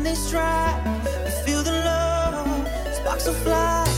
when they strive, you feel the love, sparks will fly.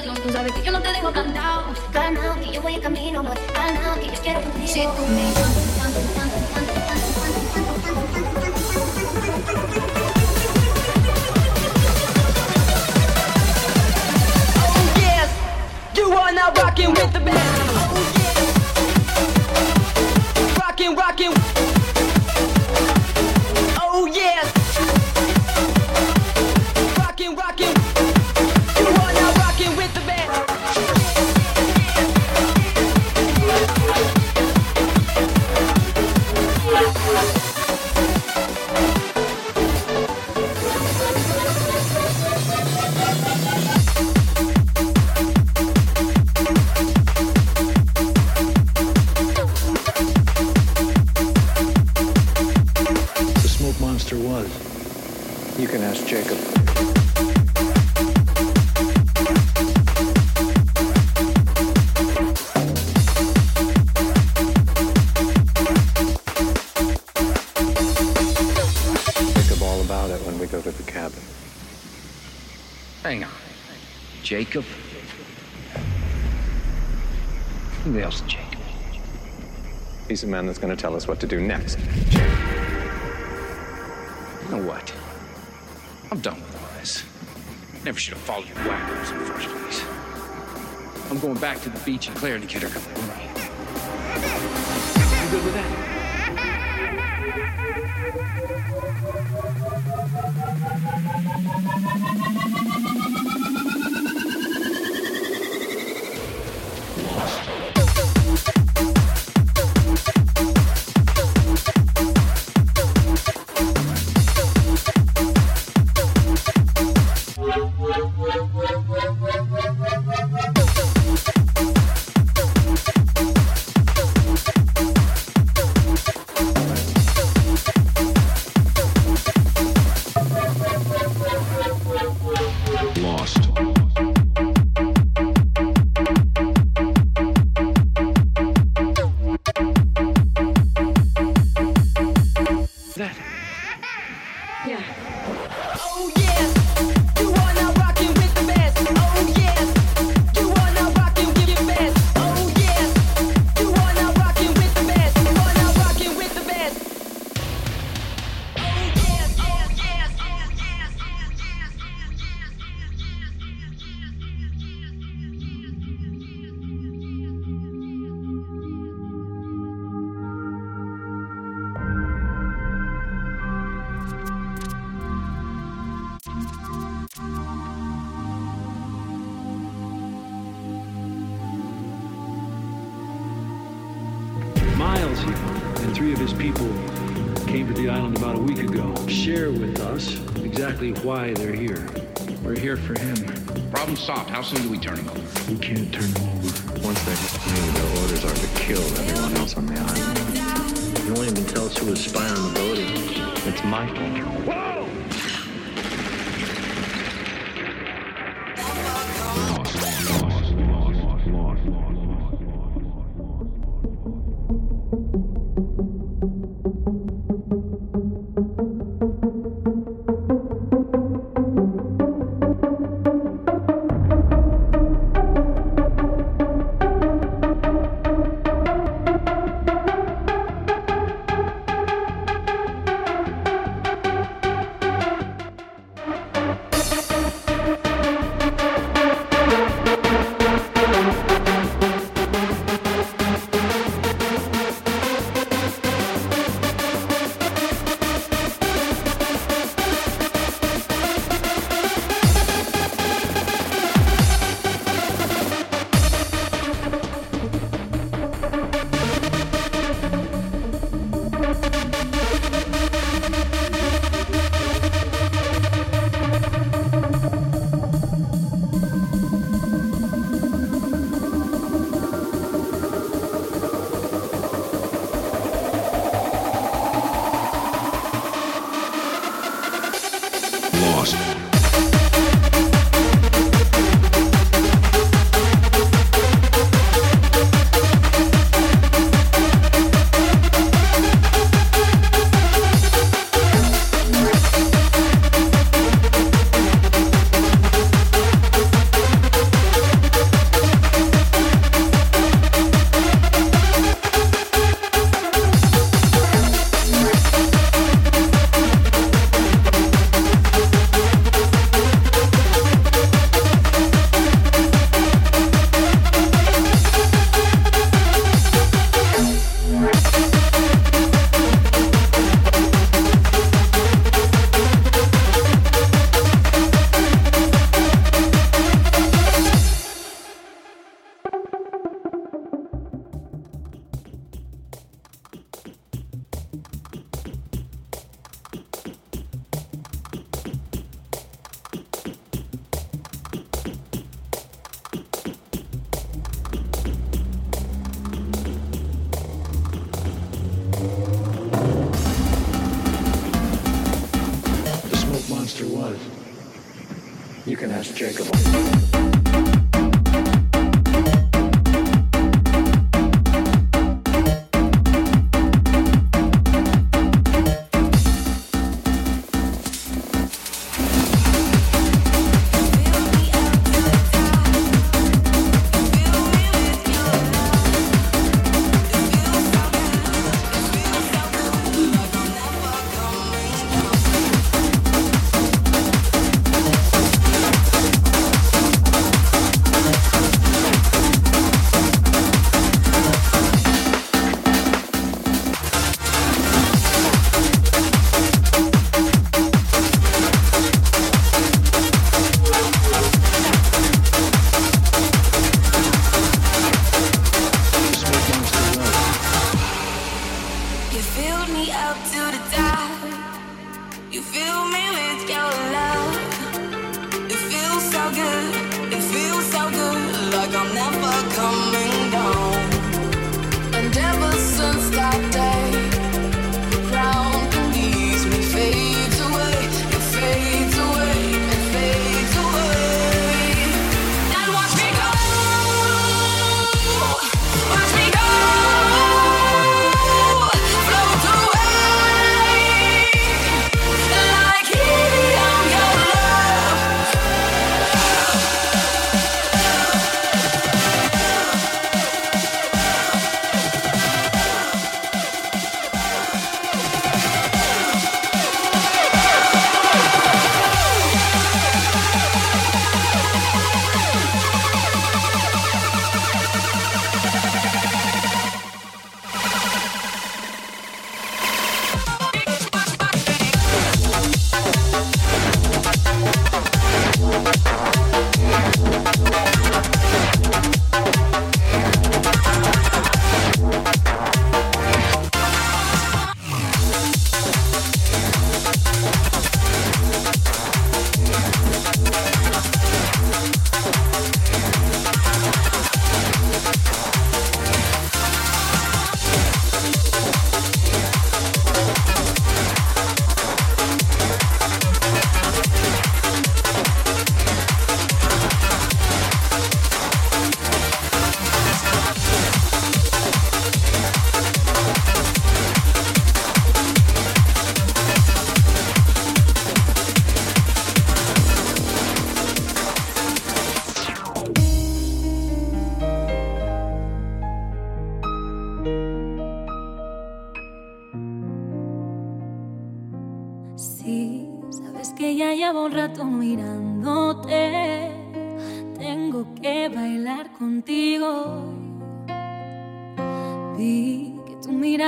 adiós. Tú sabes que yo no te dejo cantado. Que yo voy en camino, que yo quiero contigo. Si tú me Oh yes, you are now rocking with the best. Man that's going to tell us what to do next. You know what? I'm done with all this. Never should have followed you wackos in the first place. I'm going back to the beach and Claire to get her come with me. You good with that? Lost. three of his people came to the island about a week ago. Share with us exactly why they're here. We're here for him. Problem solved. How soon do we turn him over? We can't turn him over. Once they're new, their orders are to kill everyone else on the island. You won't even tell us who was spying on the boat. It's Michael. Lost.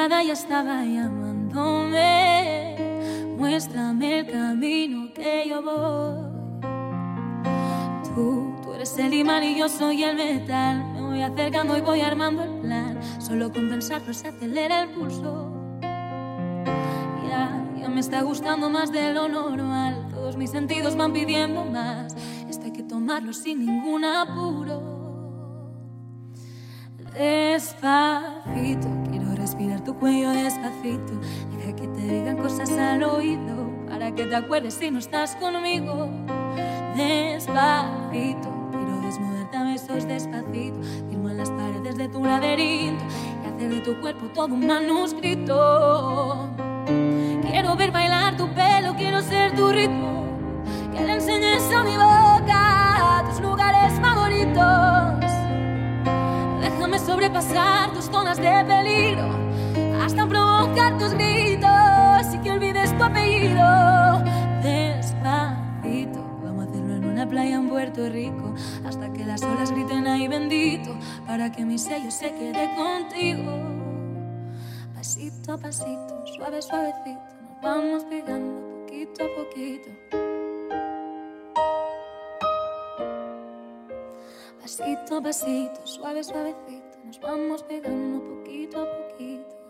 Mirada ya estaba llamándome. Muéstrame el camino que yo voy. Tú, tú eres el imán y yo soy el metal. Me voy acercando y voy armando el plan. Solo con pensarlo se acelera el pulso. Ya, ya me está gustando más de lo normal. Todos mis sentidos van pidiendo más. Esto hay que tomarlo sin ningún apuro. Despacito, respirar tu cuello despacito. Deja que te digan cosas al oído para que te acuerdes si no estás conmigo. Despacito, quiero desnudarte a besos despacito. Firmo en las paredes de tu laberinto y hacer de tu cuerpo todo un manuscrito. Quiero ver bailar tu pelo, quiero ser tu ritmo. Que le enseñes a mi boca tus lugares favoritos. Déjame sobrepasar tus zonas de peligro hasta provocar tus gritos y que olvides tu apellido. Despacito, vamos a hacerlo en una playa en Puerto Rico hasta que las olas griten ahí bendito para que mi sello se quede contigo. Pasito a pasito, suave, suavecito, nos vamos pegando poquito a poquito. Pasito a pasito, suave, suavecito, nos vamos pegando poquito a poquito.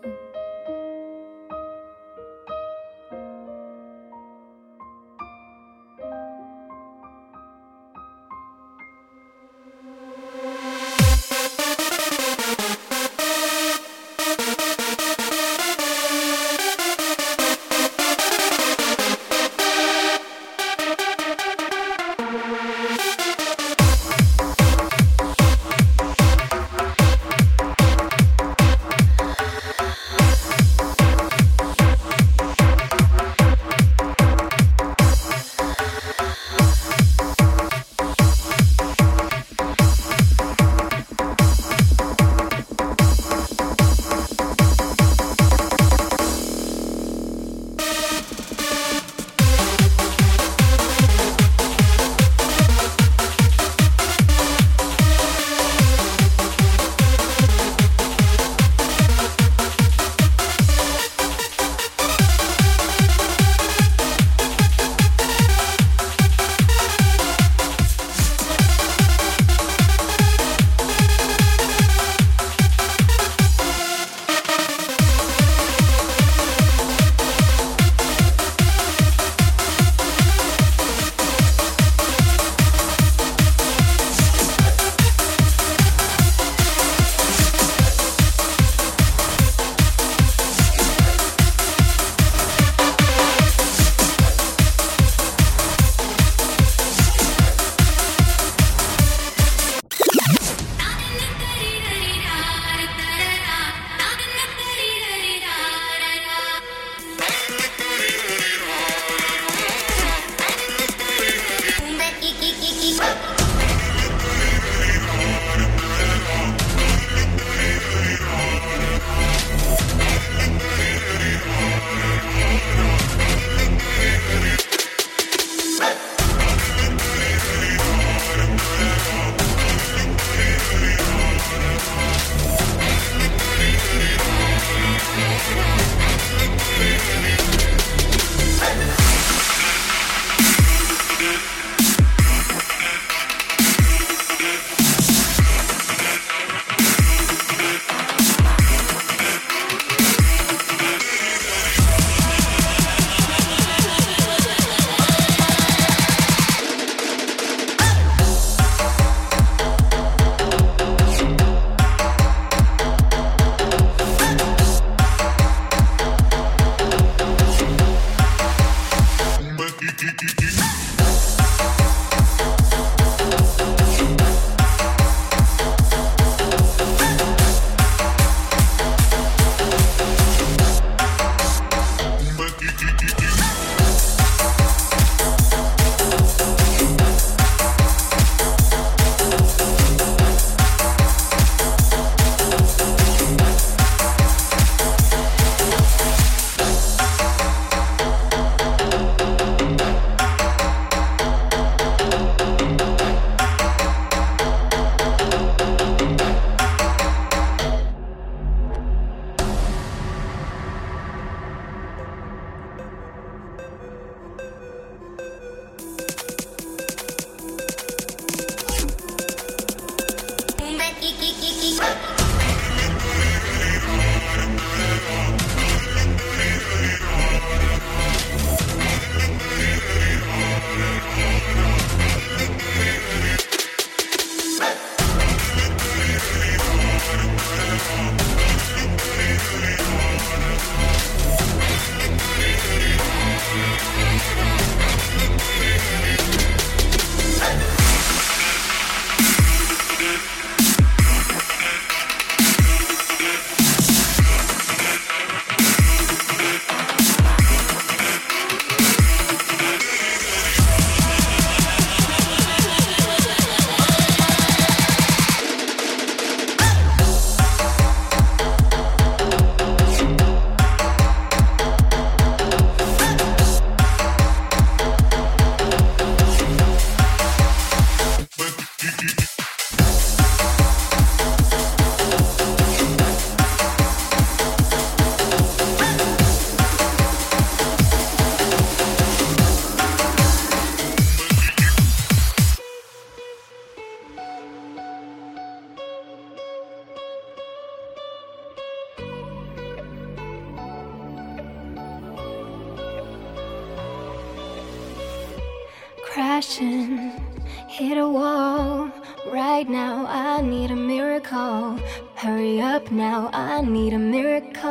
now I need a miracle.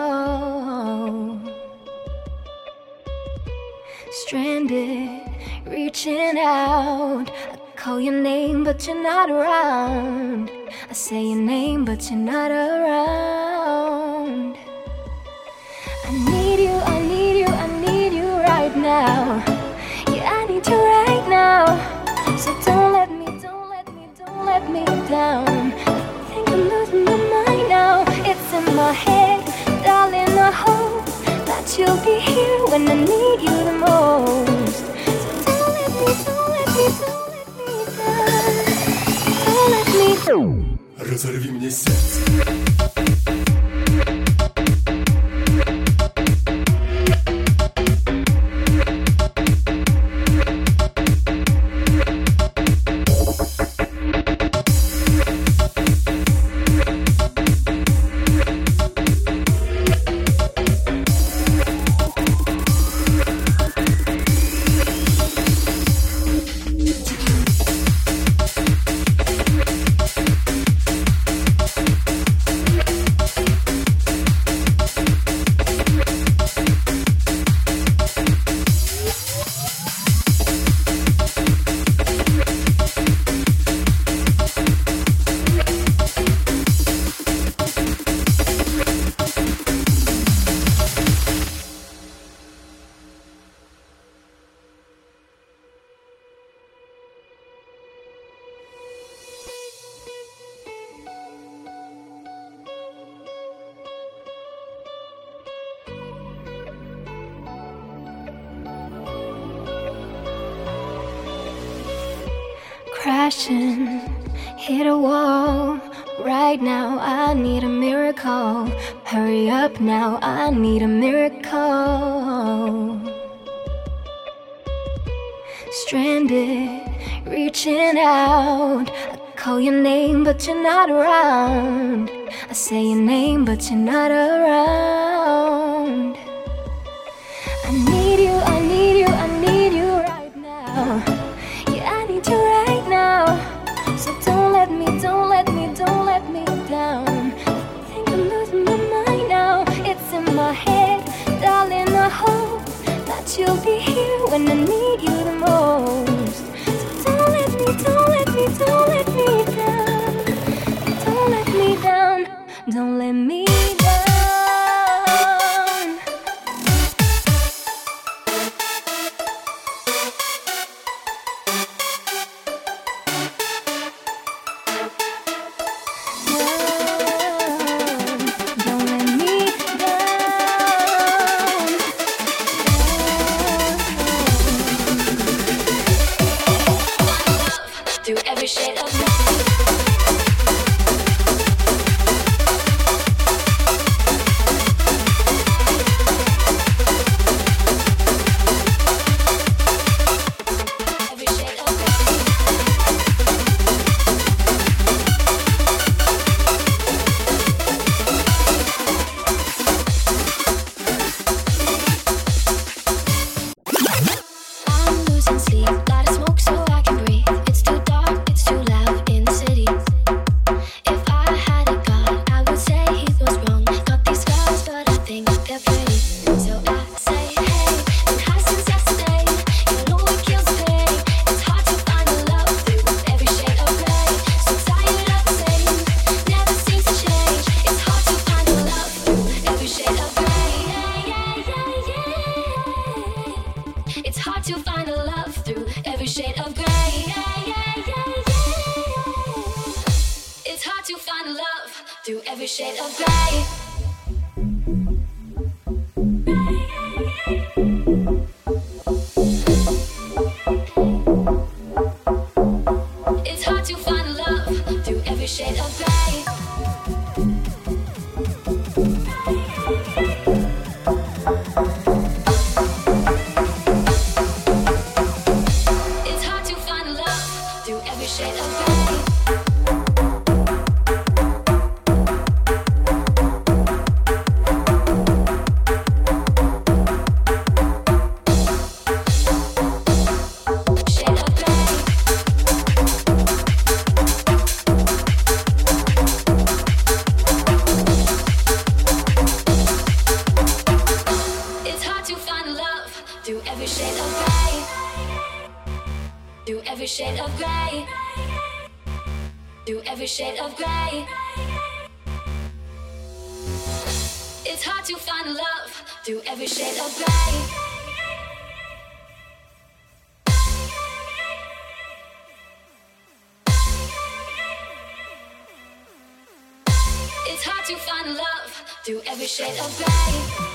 Stranded, reaching out. I call your name, but you're not around. I say your name, but you're not around. I need you, I need you, I need you right now. Yeah, I need you right now. So don't let me, don't let me, don't let me down in my head, darling. I hope that you'll be here when I need you the most. So don't let me, don't let me, don't let me down. Don't let me. Разорви мне сердце. Now I need a miracle. Stranded, reaching out. I call your name, but you're not around. I say your name, but you're not around. I need you, I need when I need It's hard to find love through every shade of gray.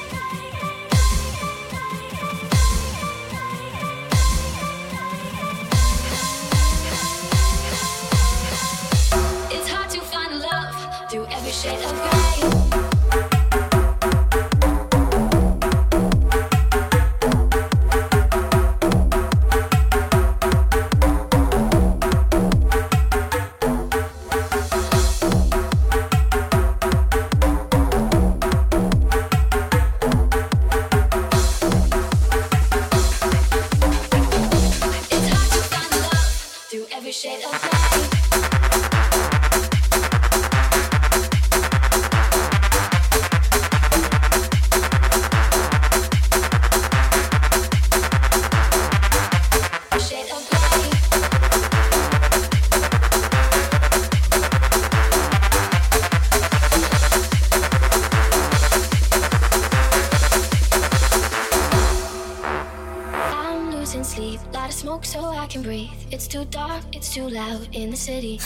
City.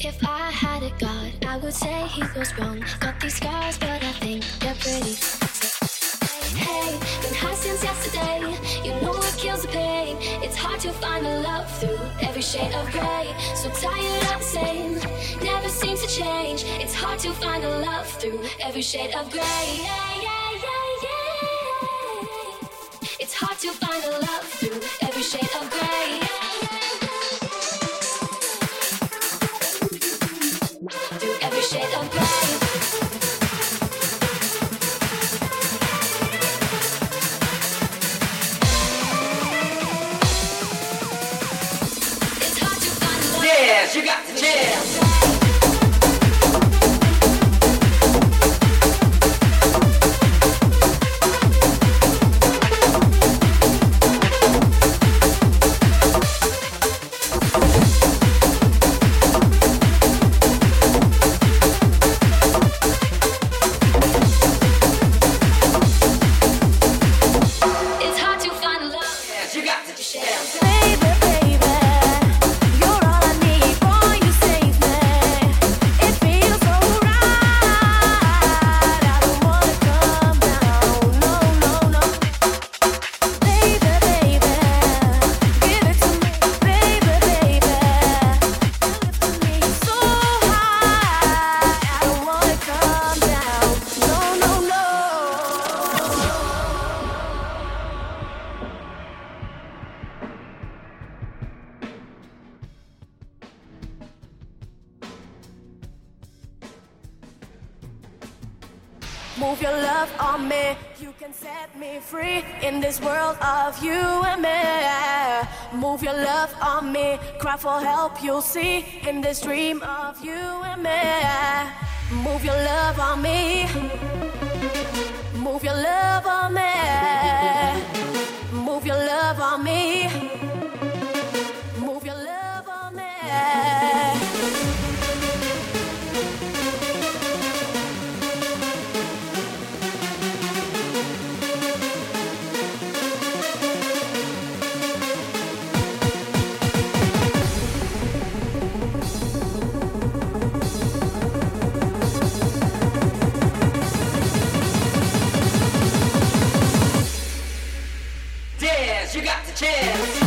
If I had a god, I would say he was wrong. Got these scars, but I think they're pretty. Hey, been high since yesterday. You know what kills the pain. It's hard to find a love through every shade of gray. So tired of the same, never seems to change. It's hard to find a love through every shade of gray. Yeah, yeah, yeah. It's hard to find a love through every shade of gray. Move your love on me. You can set me free in this world of you and me. Move your love on me. Cry for help, you'll see in this dream of you and me. Move your love on me. Move your love on me. Move your love on me. Yes,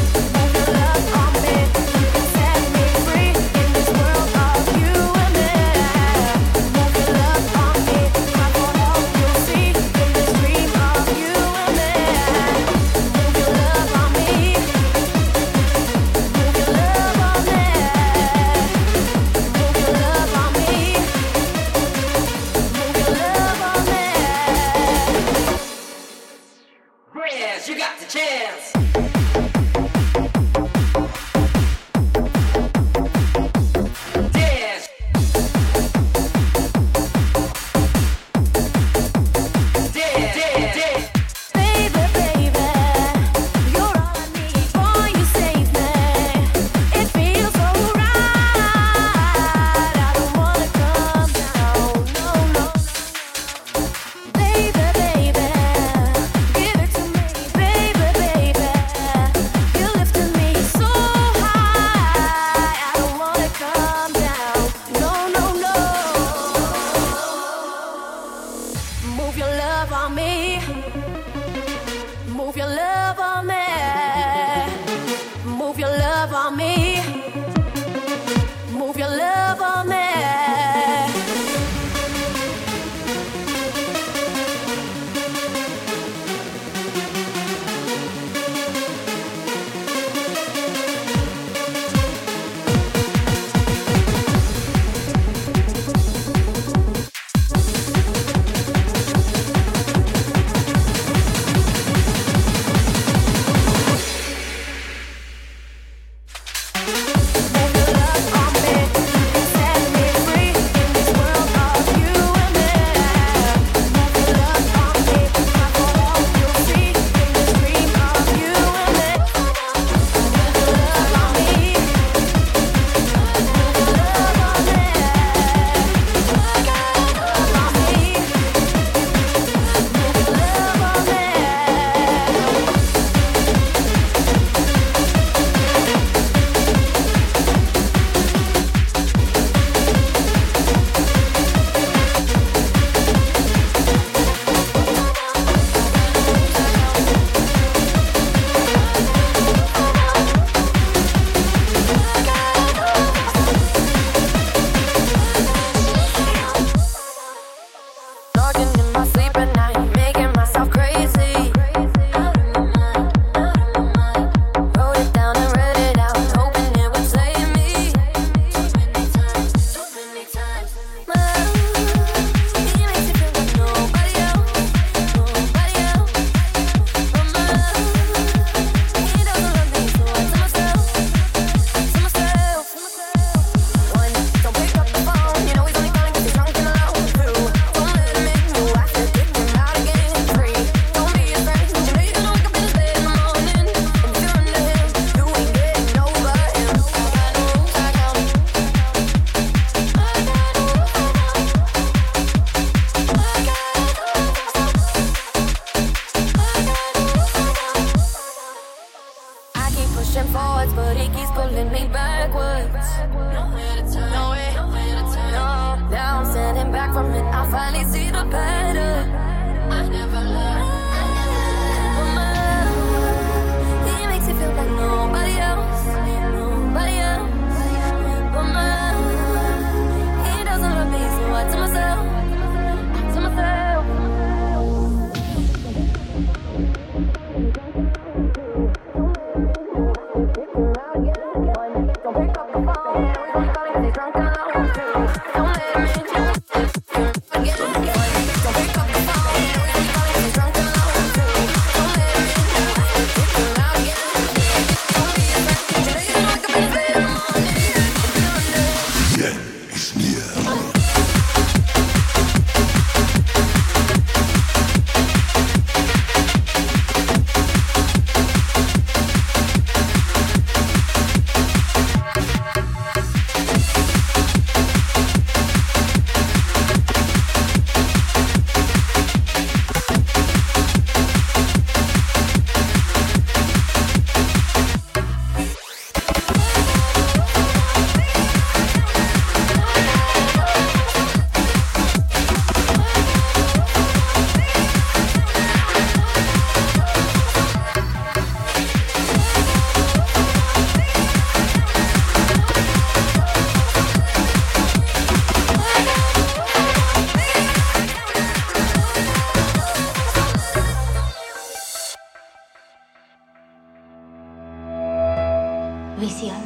Visión.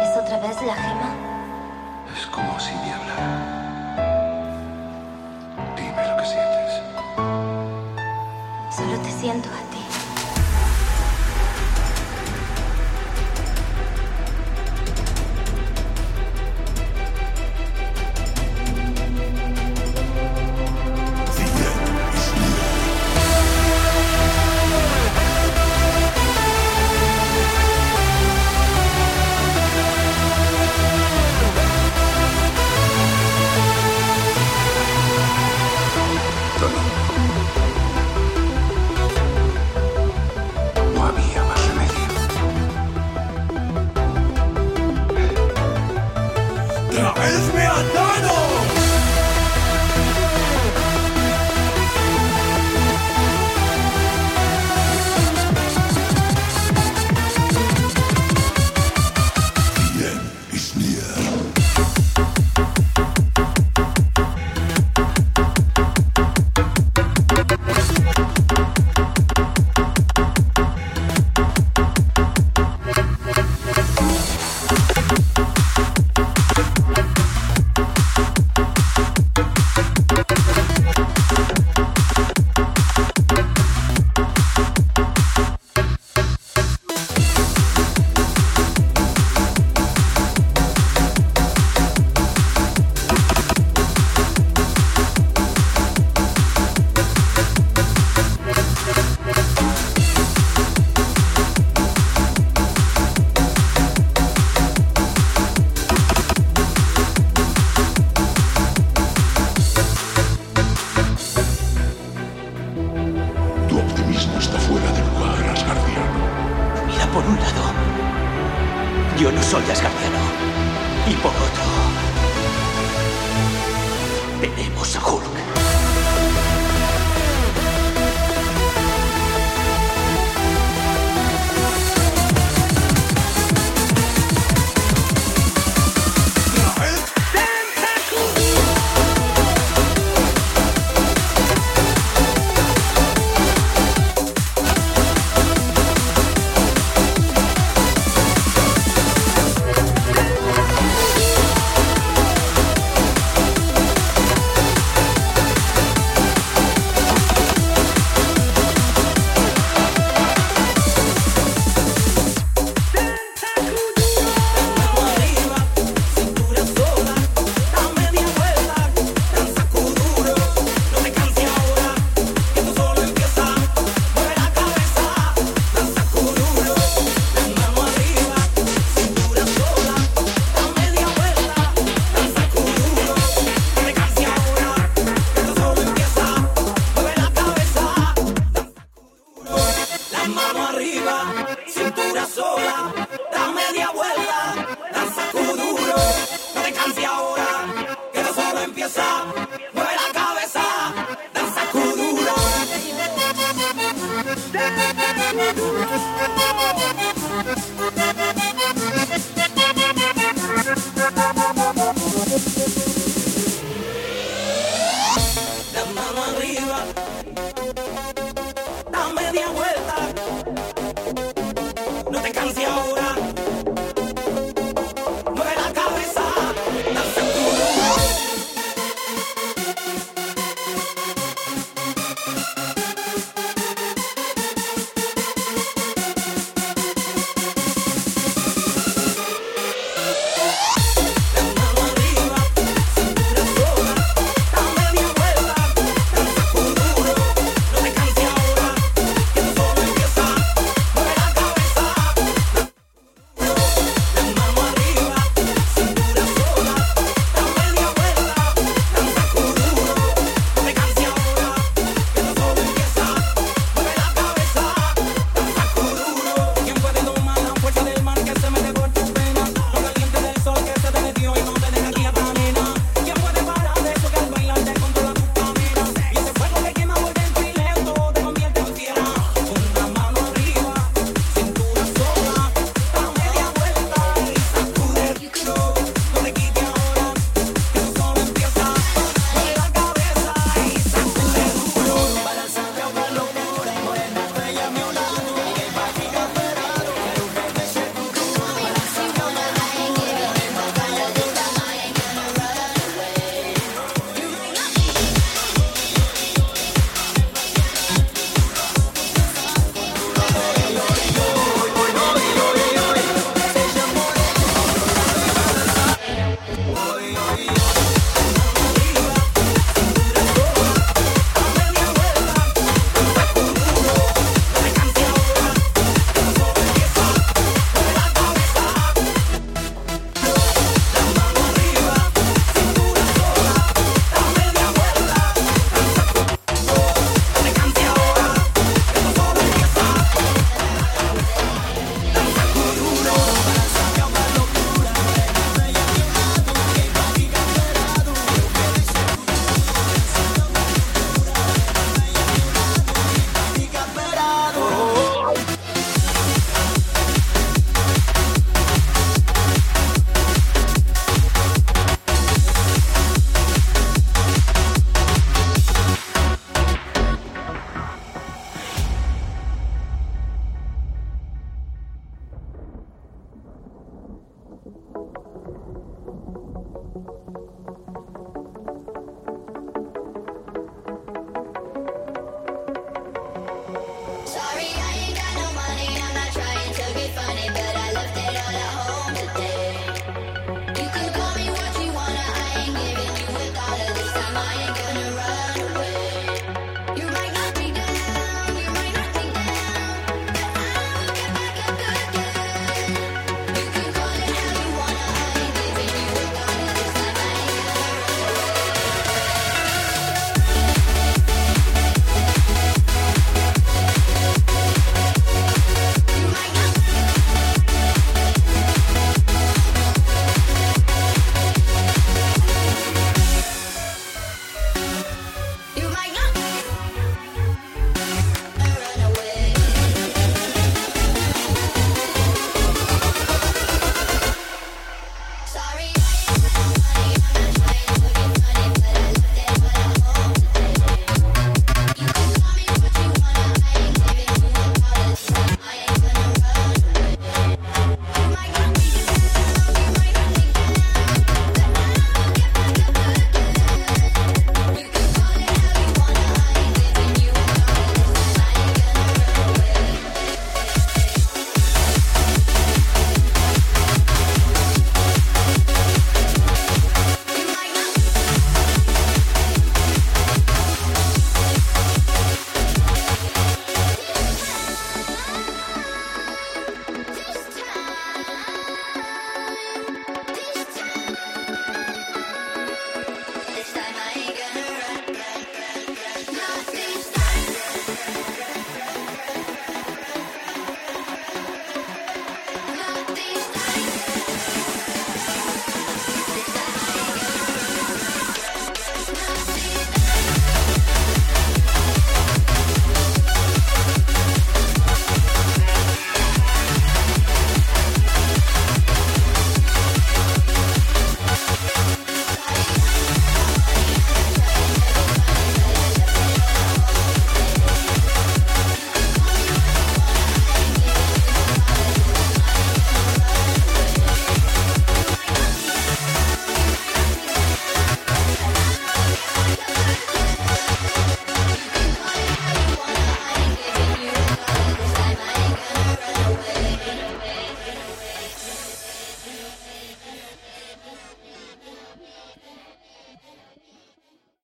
¿Es otra vez la gema? Es como si me hablara. Dime lo que sientes. Solo te siento a ti.